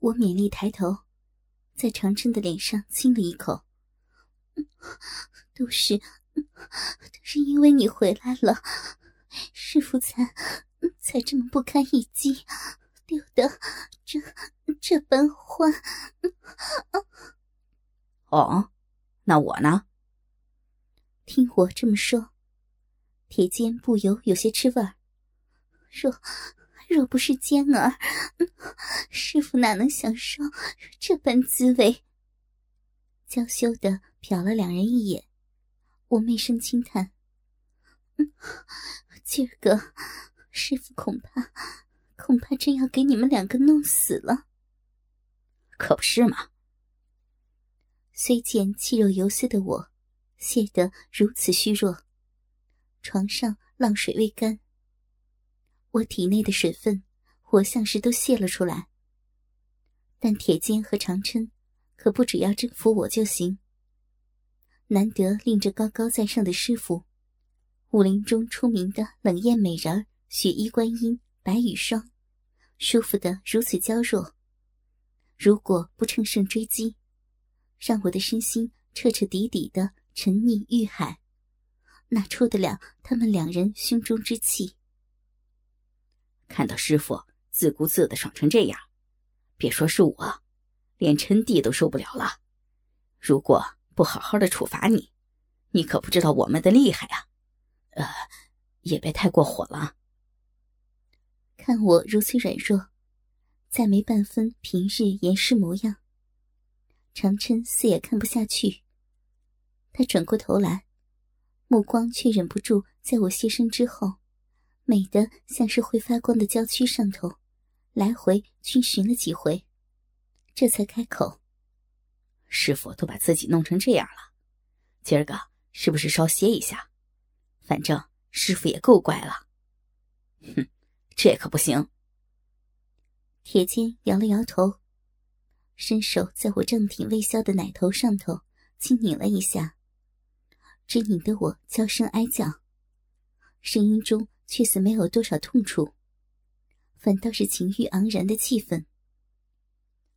我勉力抬头，在长春的脸上亲了一口。都是，都是因为你回来了，师傅才才这么不堪一击，丢得这这般欢。哦，那我呢？听我这么说，铁坚不由有些吃味儿。若若不是坚儿，师傅哪能享受这般滋味？娇羞的瞟了两人一眼，我媚声轻叹：“今儿个师傅恐怕恐怕真要给你们两个弄死了。”可不是嘛！虽见气肉游丝的我，泄得如此虚弱，床上浪水未干，我体内的水分活像是都泄了出来。但铁坚和长琛可不只要征服我就行。难得令这高高在上的师傅，武林中出名的冷艳美人雪衣观音白羽霜，舒服的如此娇弱。如果不乘胜追击，让我的身心彻彻底底的沉溺欲海，哪出得了他们两人胸中之气？看到师傅自顾自的爽成这样，别说是我，连陈弟都受不了了。如果不好好的处罚你，你可不知道我们的厉害啊！呃，也别太过火了。看我如此软弱。再没半分平日严师模样，长琛似也看不下去。他转过头来，目光却忍不住在我现身之后，美得像是会发光的娇躯上头，来回均寻了几回，这才开口：“师傅都把自己弄成这样了，今儿个是不是稍歇一下？反正师傅也够乖了。”哼，这可不行。铁坚摇了摇头，伸手在我正挺微削的奶头上头轻拧了一下，只拧得我娇声哀叫，声音中却似没有多少痛楚，反倒是情欲盎然的气氛。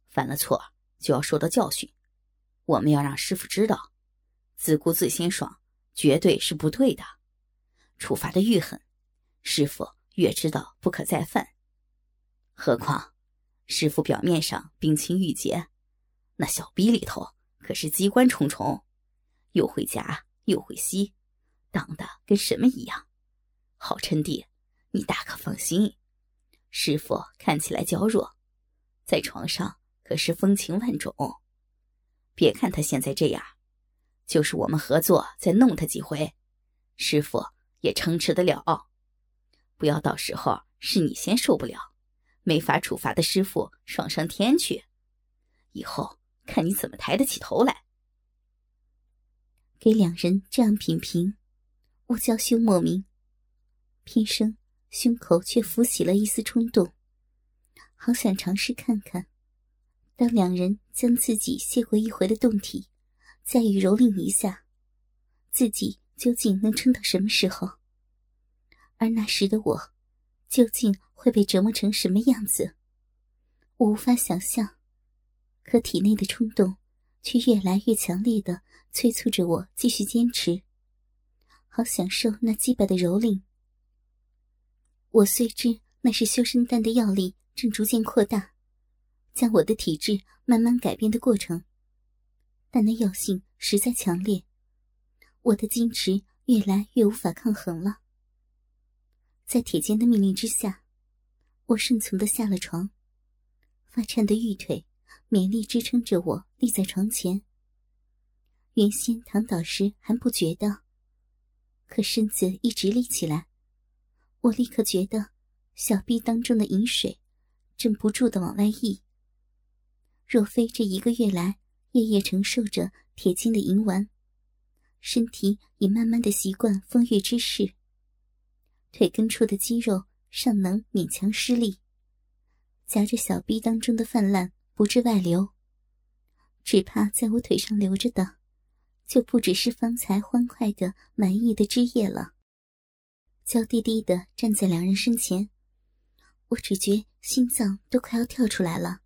犯了错就要受到教训，我们要让师傅知道，自顾自先爽绝对是不对的，处罚的愈狠，师傅越知道不可再犯。何况。师傅表面上冰清玉洁，那小逼里头可是机关重重，又会夹又会吸，当的跟什么一样。好趁弟，你大可放心，师傅看起来娇弱，在床上可是风情万种。别看他现在这样，就是我们合作再弄他几回，师傅也撑持得了。不要到时候是你先受不了。没法处罚的师傅爽上天去，以后看你怎么抬得起头来。给两人这样品评，我娇羞莫名，偏生胸口却浮起了一丝冲动，好想尝试看看，当两人将自己卸过一回的洞体，再予蹂躏一下，自己究竟能撑到什么时候？而那时的我，究竟？会被折磨成什么样子？我无法想象，可体内的冲动却越来越强烈的催促着我继续坚持，好享受那鸡巴的蹂躏。我虽知那是修身丹的药力正逐渐扩大，将我的体质慢慢改变的过程，但那药性实在强烈，我的矜持越来越无法抗衡了。在铁坚的命令之下。我顺从的下了床，发颤的玉腿勉力支撑着我立在床前。原先躺倒时还不觉得，可身子一直立起来，我立刻觉得小臂当中的饮水正不住的往外溢。若非这一个月来夜夜承受着铁金的银丸，身体已慢慢的习惯风月之事，腿根处的肌肉。尚能勉强施力，夹着小臂当中的泛滥不致外流，只怕在我腿上流着的，就不只是方才欢快的满意的汁液了。娇滴滴的站在两人身前，我只觉心脏都快要跳出来了，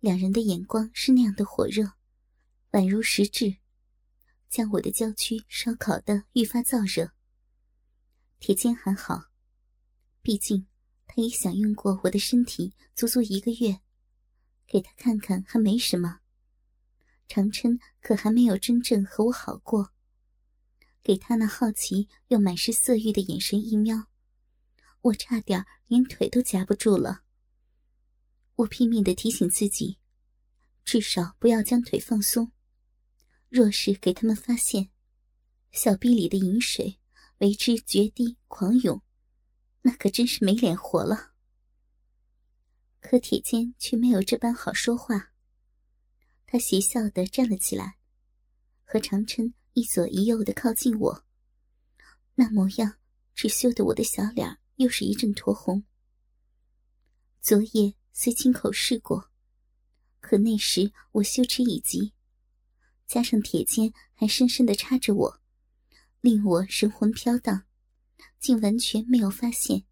两人的眼光是那样的火热，宛如实质，将我的娇躯烧烤的愈发燥热。铁坚还好，毕竟他已享用过我的身体足足一个月，给他看看还没什么。长琛可还没有真正和我好过，给他那好奇又满是色欲的眼神一瞄，我差点连腿都夹不住了。我拼命的提醒自己，至少不要将腿放松。若是给他们发现，小臂里的饮水为之决堤狂涌，那可真是没脸活了。可铁坚却没有这般好说话。他邪笑的站了起来，和长琛一左一右的靠近我，那模样只羞得我的小脸又是一阵酡红。昨夜。虽亲口试过，可那时我羞耻已极，加上铁肩还深深的插着我，令我神魂飘荡，竟完全没有发现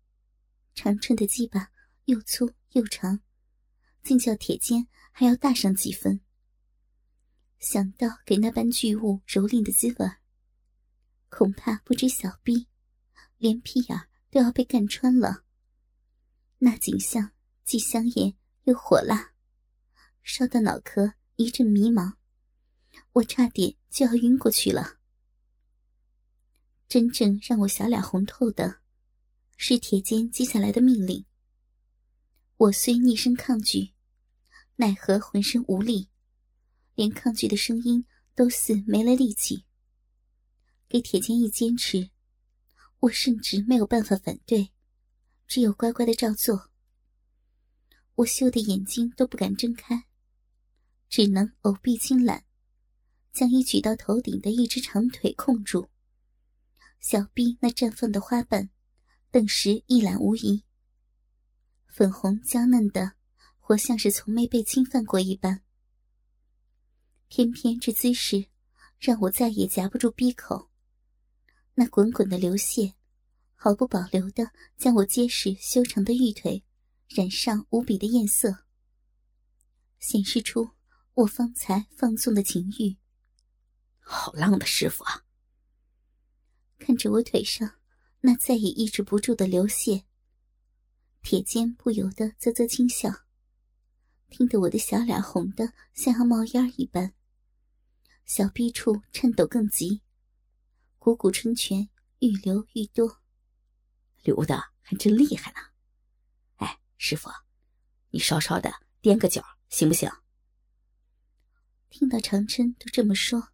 长春的鸡巴又粗又长，竟叫铁肩还要大上几分。想到给那般巨物蹂躏的滋味，恐怕不止小臂，连屁眼都要被干穿了。那景象。既香艳又火辣，烧得脑壳一阵迷茫，我差点就要晕过去了。真正让我小脸红透的，是铁坚接下来的命令。我虽逆声抗拒，奈何浑身无力，连抗拒的声音都似没了力气。给铁坚一坚持，我甚至没有办法反对，只有乖乖的照做。我羞得眼睛都不敢睁开，只能藕臂轻揽，将已举到头顶的一只长腿控住。小臂那绽放的花瓣，顿时一览无遗。粉红娇嫩的，活像是从没被侵犯过一般。偏偏这姿势，让我再也夹不住闭口。那滚滚的流血，毫不保留的将我结实修长的玉腿。染上无比的艳色，显示出我方才放纵的情欲。好浪的师傅啊！看着我腿上那再也抑制不住的流血，铁肩不由得啧啧轻笑，听得我的小脸红的像要冒烟一般，小臂处颤抖更急，股股春泉愈流愈多，流的还真厉害呢。哎师傅，你稍稍的踮个脚行不行？听到长琛都这么说，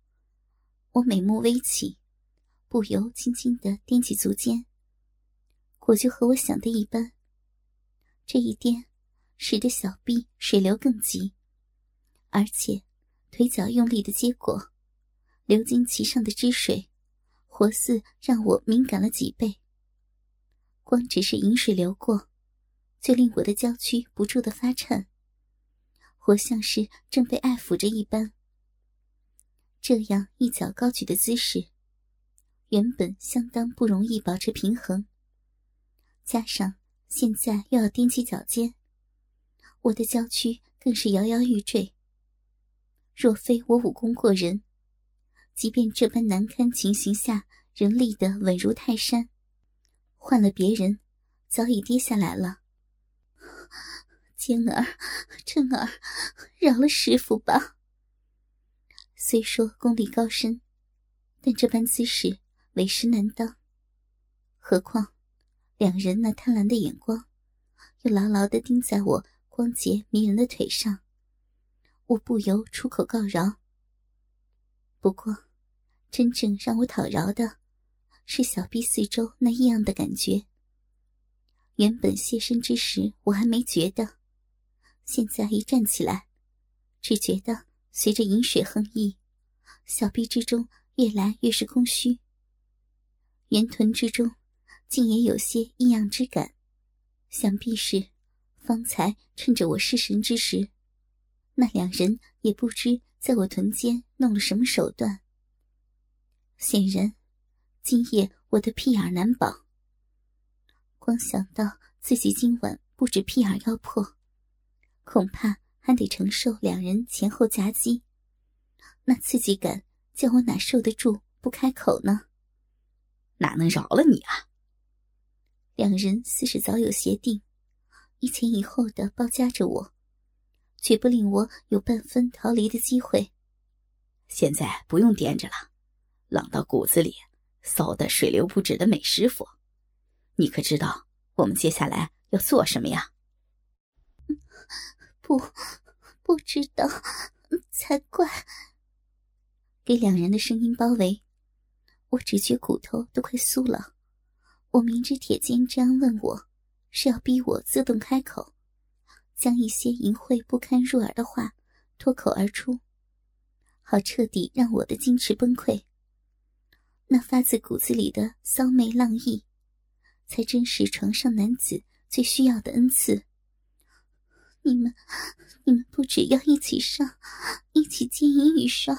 我美目微起，不由轻轻的踮起足尖。果就和我想的一般，这一颠，使得小臂水流更急，而且腿脚用力的结果，流经其上的汁水，活似让我敏感了几倍。光只是饮水流过。就令我的娇躯不住的发颤，活像是正被爱抚着一般。这样一脚高举的姿势，原本相当不容易保持平衡，加上现在又要踮起脚尖，我的娇躯更是摇摇欲坠。若非我武功过人，即便这般难堪情形下仍立得稳如泰山，换了别人，早已跌下来了。坚儿，真儿，饶了师傅吧。虽说功力高深，但这般姿势为师难当。何况两人那贪婪的眼光，又牢牢的盯在我光洁迷人的腿上，我不由出口告饶。不过，真正让我讨饶的，是小臂四周那异样的感觉。原本卸身之时，我还没觉得，现在一站起来，只觉得随着饮水横溢，小臂之中越来越是空虚。圆臀之中，竟也有些异样之感，想必是方才趁着我失神之时，那两人也不知在我臀间弄了什么手段。显然，今夜我的屁眼难保。光想到自己今晚不止屁眼要破，恐怕还得承受两人前后夹击，那刺激感叫我哪受得住不开口呢？哪能饶了你啊？两人似是早有协定，一前一后的包夹着我，绝不令我有半分逃离的机会。现在不用掂着了，冷到骨子里，骚的水流不止的美师傅，你可知道我们接下来要做什么呀？不，不知道才怪！给两人的声音包围，我只觉骨头都快酥了。我明知铁金这样问我，是要逼我自动开口，将一些淫秽不堪入耳的话脱口而出，好彻底让我的矜持崩溃。那发自骨子里的骚媚浪意，才真是床上男子最需要的恩赐。你们，你们不只要一起上，一起经营与上，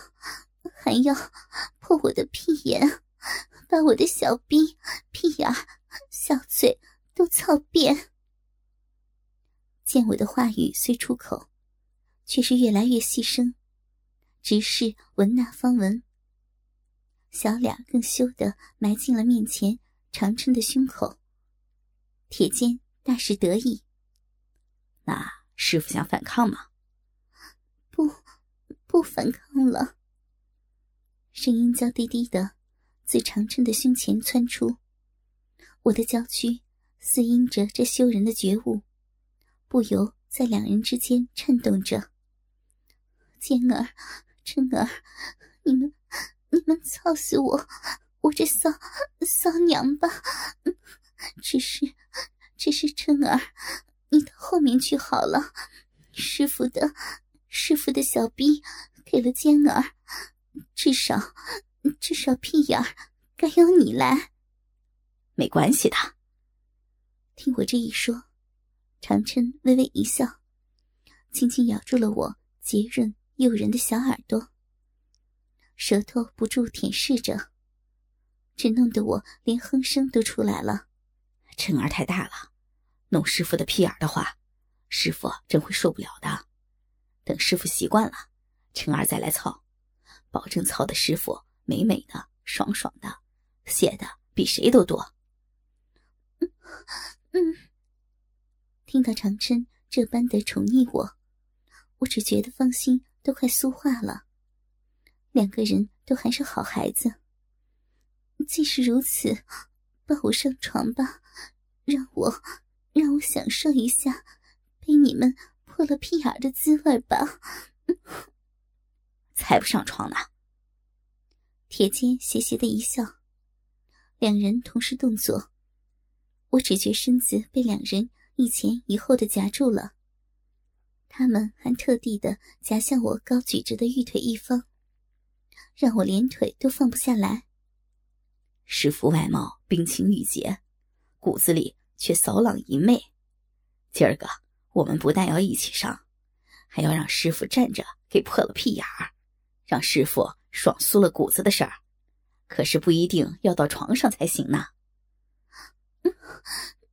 还要破我的屁眼。把我的小逼、屁眼、小嘴都操遍。见我的话语虽出口，却是越来越细声，直是闻那方闻。小脸更羞得埋进了面前长春的胸口。铁坚大是得意。那师傅想反抗吗？不，不反抗了。声音娇滴滴的。自长春的胸前窜出，我的娇躯似因着这羞人的觉悟，不由在两人之间颤动着。坚儿、春儿，你们、你们操死我，我这骚骚娘吧！只是，只是春儿，你到后面去好了。师傅的，师傅的小逼给了坚儿，至少。至少屁眼儿该由你来，没关系的。听我这一说，长琛微微一笑，轻轻咬住了我洁润诱人的小耳朵，舌头不住舔舐着，只弄得我连哼声都出来了。琛儿太大了，弄师傅的屁眼的话，师傅真会受不了的。等师傅习惯了，琛儿再来操，保证操的师傅。美美的，爽爽的，写的比谁都多。嗯嗯，听到长琛这般的宠溺我，我只觉得芳心都快酥化了。两个人都还是好孩子，既是如此，抱我上床吧，让我让我享受一下被你们破了屁眼的滋味吧。才不上床呢！铁坚邪邪的一笑，两人同时动作，我只觉身子被两人一前一后的夹住了。他们还特地的夹向我高举着的玉腿一方，让我连腿都放不下来。师傅外貌冰清玉洁，骨子里却骚朗淫媚。今儿个我们不但要一起上，还要让师傅站着给破了屁眼儿，让师傅。爽酥了骨子的事儿，可是不一定要到床上才行呢。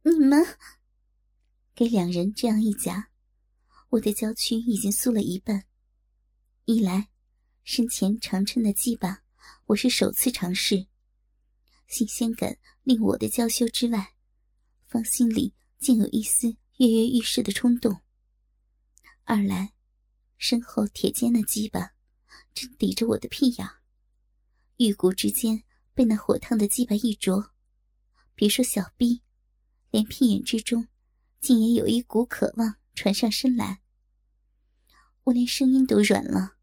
你们给两人这样一夹，我的娇躯已经酥了一半。一来，身前长衬的鸡巴，我是首次尝试，新鲜感令我的娇羞之外，芳心里竟有一丝跃跃欲试的冲动。二来，身后铁尖的鸡巴。正抵着我的屁眼，玉骨之间被那火烫的鸡巴一啄，别说小臂，连屁眼之中，竟也有一股渴望传上身来。我连声音都软了。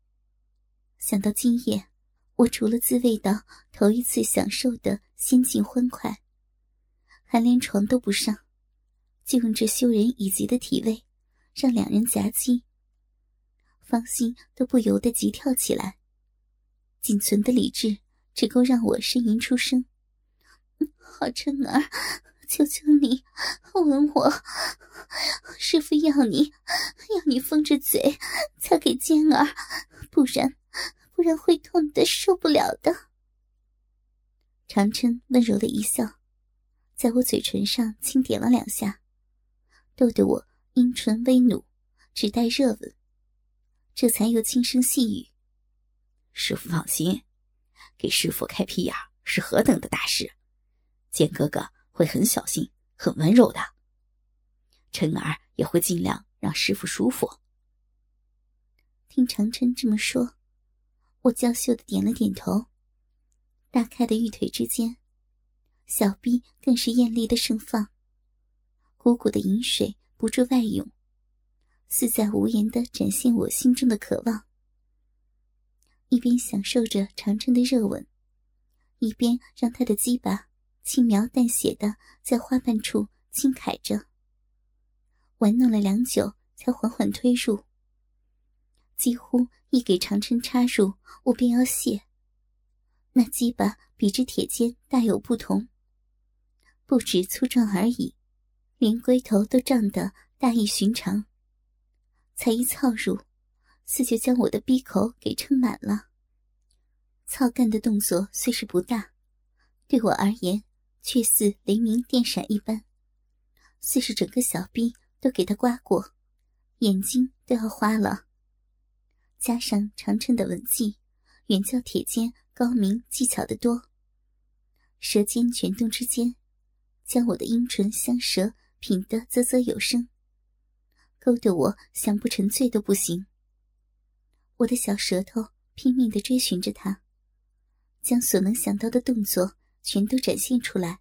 想到今夜，我除了自慰到头一次享受的仙境欢快，还连床都不上，就用这羞人以及的体位，让两人夹击。芳心都不由得急跳起来，仅存的理智只够让我呻吟出声。好春儿，求求你吻我！师傅要你，要你封着嘴，才给尖儿，不然，不然会痛的受不了的。长春温柔的一笑，在我嘴唇上轻点了两下，逗得我阴唇微努，只待热吻。这才又轻声细语：“师傅放心，给师傅开屁眼是何等的大事，见哥哥会很小心、很温柔的。晨儿也会尽量让师傅舒服。”听长春这么说，我娇羞的点了点头。大开的玉腿之间，小臂更是艳丽的盛放，汩汩的饮水不住外涌，似在无言的展现我心中的渴望。一边享受着长春的热吻，一边让他的鸡巴轻描淡写的在花瓣处轻揩着，玩弄了良久，才缓缓推入。几乎一给长春插入，我便要泄。那鸡巴比之铁尖大有不同，不止粗壮而已，连龟头都胀得大异寻常。才一操入，似就将我的逼口给撑满了。操干的动作虽是不大，对我而言却似雷鸣电闪一般，似是整个小臂都给他刮过，眼睛都要花了。加上长春的吻技，远较铁尖高明技巧的多。舌尖卷动之间，将我的阴唇香舌品得啧啧有声，勾得我想不沉醉都不行。我的小舌头拼命的追寻着他，将所能想到的动作全都展现出来，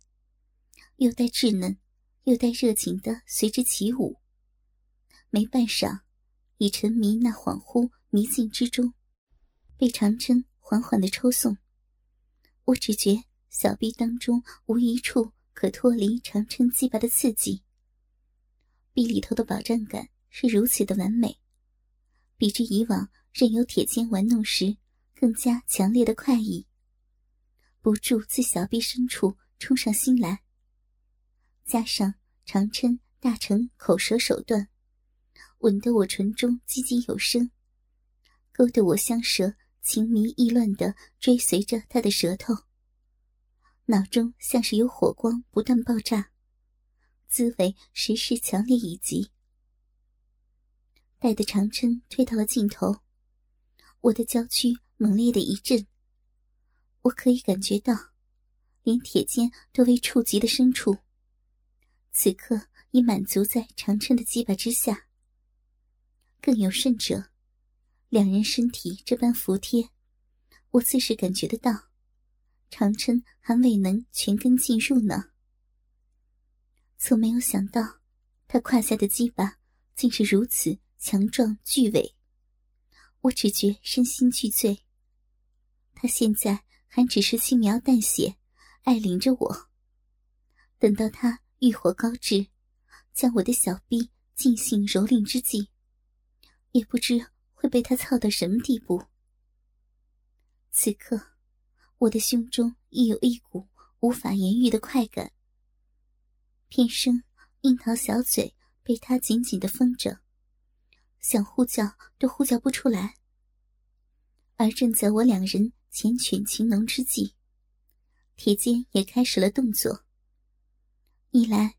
又带稚嫩，又带热情的随之起舞。没半晌，已沉迷那恍惚。迷境之中，被长针缓缓的抽送，我只觉小臂当中无一处可脱离长针击拔的刺激。臂里头的饱胀感是如此的完美，比之以往任由铁尖玩弄时更加强烈的快意，不住自小臂深处冲上心来。加上长琛大成口舌手段，吻得我唇中唧唧有声。勾得我香舌情迷意乱的追随着他的舌头，脑中像是有火光不断爆炸，滋味时时强烈以及。待得长琛推到了尽头，我的娇躯猛烈的一震，我可以感觉到，连铁尖都未触及的深处，此刻已满足在长针的鸡巴之下。更有甚者。两人身体这般服帖，我自是感觉得到，长春还未能全根进入呢。从没有想到，他胯下的鸡巴竟是如此强壮巨伟，我只觉身心俱醉。他现在还只是轻描淡写，爱领着我。等到他欲火高至，将我的小臂尽兴蹂躏之际，也不知。会被他操到什么地步？此刻，我的胸中亦有一股无法言喻的快感。偏生樱桃小嘴被他紧紧的封着，想呼叫都呼叫不出来。而正在我两人缱绻情浓之际，铁剑也开始了动作。一来，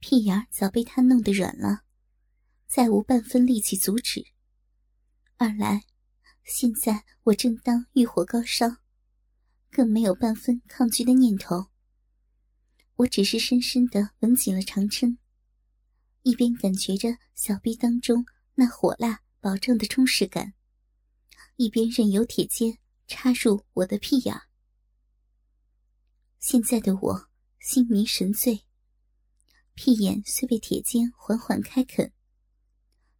屁眼早被他弄得软了，再无半分力气阻止。二来，现在我正当欲火高烧，更没有半分抗拒的念头。我只是深深的吻紧了长针，一边感觉着小臂当中那火辣饱胀的充实感，一边任由铁尖插入我的屁眼。现在的我心迷神醉，屁眼虽被铁尖缓缓开垦，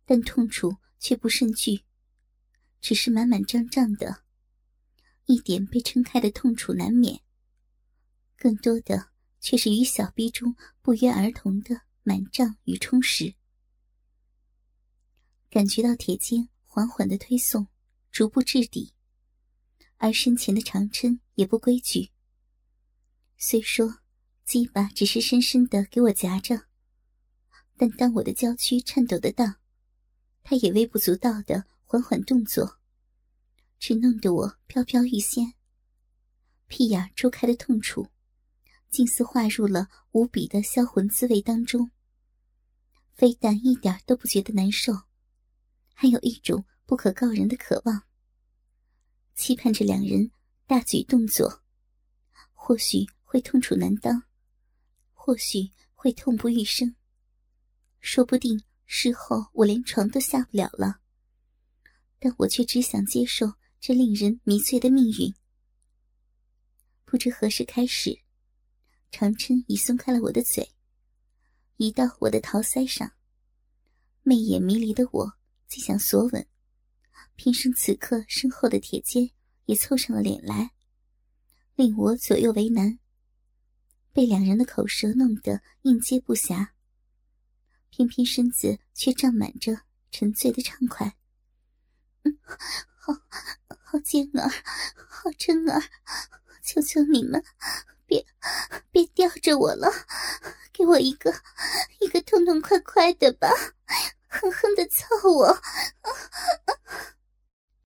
但痛楚却不甚剧。只是满满胀胀的，一点被撑开的痛楚难免。更多的却是与小臂中不约而同的满胀与充实。感觉到铁尖缓缓的推送，逐步至底，而身前的长琛也不规矩。虽说鸡巴只是深深的给我夹着，但当我的娇躯颤抖的当，他也微不足道的。缓缓动作，只弄得我飘飘欲仙。屁眼周开的痛楚，竟似化入了无比的销魂滋味当中。非但一点都不觉得难受，还有一种不可告人的渴望，期盼着两人大举动作，或许会痛楚难当，或许会痛不欲生，说不定事后我连床都下不了了。但我却只想接受这令人迷醉的命运。不知何时开始，长琛已松开了我的嘴，移到我的桃腮上。媚眼迷离的我，既想索吻，偏生此刻身后的铁肩也凑上了脸来，令我左右为难。被两人的口舌弄得应接不暇，偏偏身子却胀满着沉醉的畅快。嗯，好好贱儿，好真儿，求求你们，别别吊着我了，给我一个一个痛痛快快的吧。狠狠的操我，